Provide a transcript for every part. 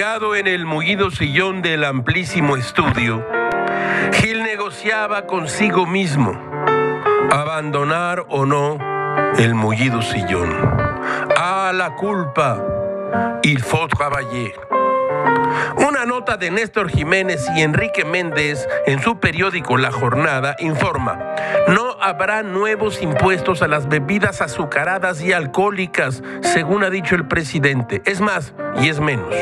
Abrigado en el mullido sillón del amplísimo estudio, Gil negociaba consigo mismo abandonar o no el mullido sillón. A la culpa, il faut travailler. Una nota de Néstor Jiménez y Enrique Méndez en su periódico La Jornada informa, no habrá nuevos impuestos a las bebidas azucaradas y alcohólicas, según ha dicho el presidente. Es más, y es menos.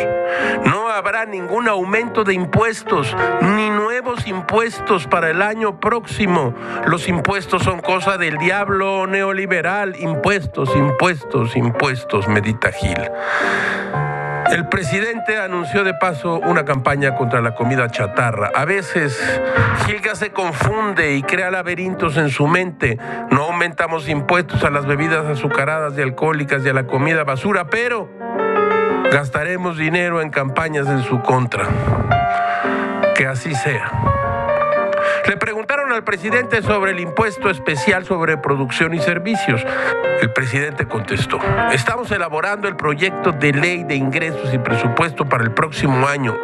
No habrá ningún aumento de impuestos, ni nuevos impuestos para el año próximo. Los impuestos son cosa del diablo neoliberal. Impuestos, impuestos, impuestos, medita Gil. El presidente anunció de paso una campaña contra la comida chatarra. A veces Gilga se confunde y crea laberintos en su mente. No aumentamos impuestos a las bebidas azucaradas y alcohólicas y a la comida basura, pero gastaremos dinero en campañas en su contra. Que así sea. Le preguntaron al presidente sobre el impuesto especial sobre producción y servicios. El presidente contestó, estamos elaborando el proyecto de ley de ingresos y presupuesto para el próximo año.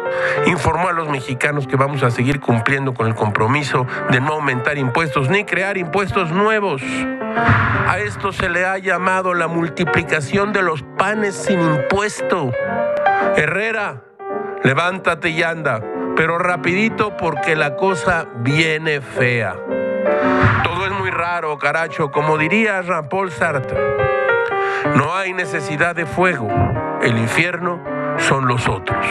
Informó a los mexicanos que vamos a seguir cumpliendo con el compromiso de no aumentar impuestos ni crear impuestos nuevos. A esto se le ha llamado la multiplicación de los panes sin impuesto. Herrera, levántate y anda pero rapidito porque la cosa viene fea. Todo es muy raro, caracho, como diría Jean-Paul Sartre. No hay necesidad de fuego, el infierno son los otros.